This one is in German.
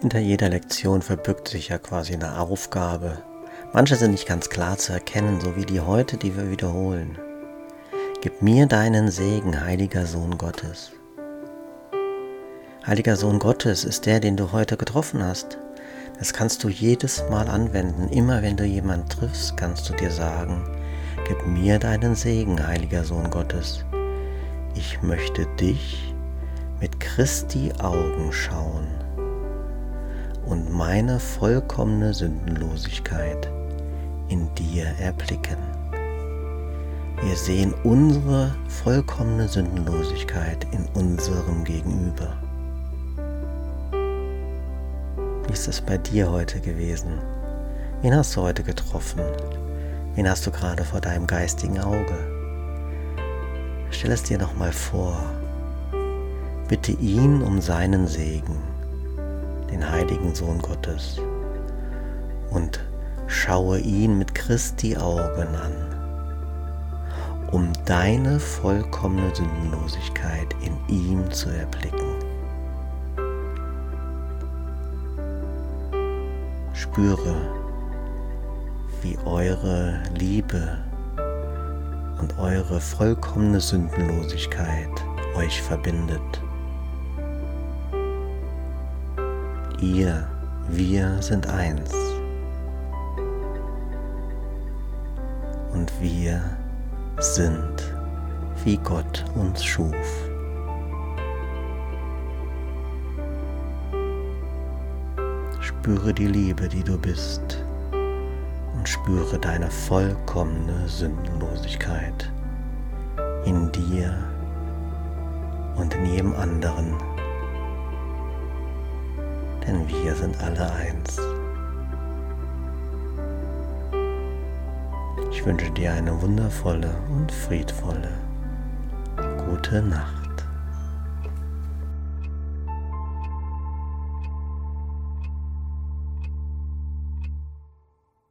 Hinter jeder Lektion verbirgt sich ja quasi eine Aufgabe. Manche sind nicht ganz klar zu erkennen, so wie die heute, die wir wiederholen. Gib mir deinen Segen, heiliger Sohn Gottes. Heiliger Sohn Gottes ist der, den du heute getroffen hast. Das kannst du jedes Mal anwenden. Immer wenn du jemanden triffst, kannst du dir sagen, gib mir deinen Segen, heiliger Sohn Gottes. Ich möchte dich mit Christi Augen schauen und meine vollkommene Sündenlosigkeit in dir erblicken. Wir sehen unsere vollkommene Sündenlosigkeit in unserem Gegenüber. Wie ist es bei dir heute gewesen? Wen hast du heute getroffen? Wen hast du gerade vor deinem geistigen Auge? Stell es dir nochmal vor. Bitte ihn um seinen Segen den heiligen Sohn Gottes und schaue ihn mit Christi Augen an, um deine vollkommene Sündenlosigkeit in ihm zu erblicken. Spüre, wie eure Liebe und eure vollkommene Sündenlosigkeit euch verbindet. Ihr, wir sind eins. Und wir sind, wie Gott uns schuf. Spüre die Liebe, die du bist und spüre deine vollkommene Sündenlosigkeit in dir und in jedem anderen denn wir sind alle eins. Ich wünsche dir eine wundervolle und friedvolle gute Nacht.